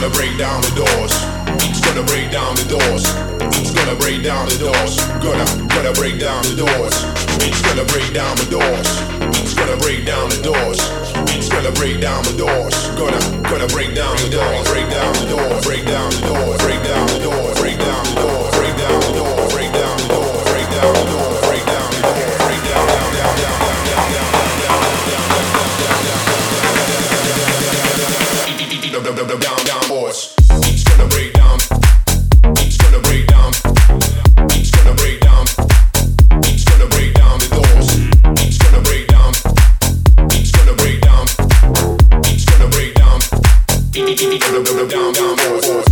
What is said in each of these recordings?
gonna break down the doors. It's gonna break down the doors. It's gonna break down the doors. Gonna, gonna break down the doors. It's gonna break down the doors. It's gonna break down the doors. It's gonna break down the doors. Gonna, gonna break down the doors. Down. It's gonna break down. It's gonna break down. It's gonna break down. It's gonna break down the doors. It's gonna break down. It's gonna break down. It's gonna break down. It's gonna break down down boys.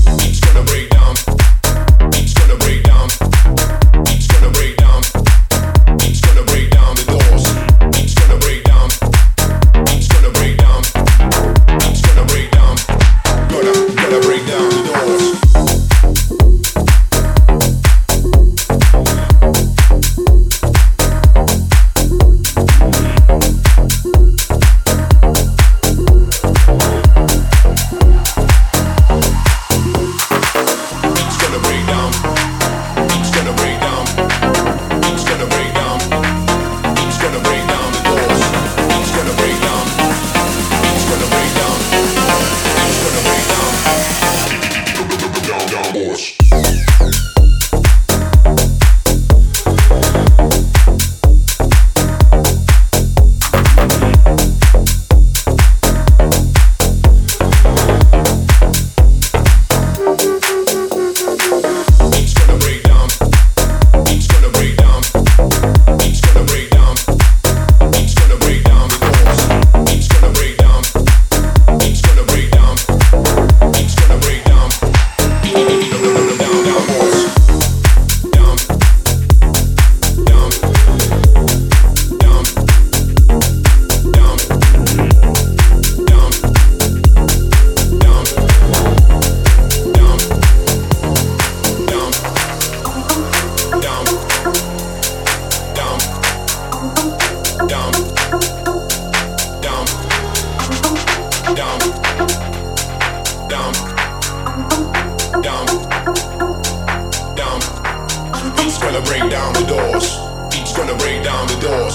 Break down the doors. It's gonna break down the doors.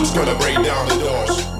It's gonna break down the doors.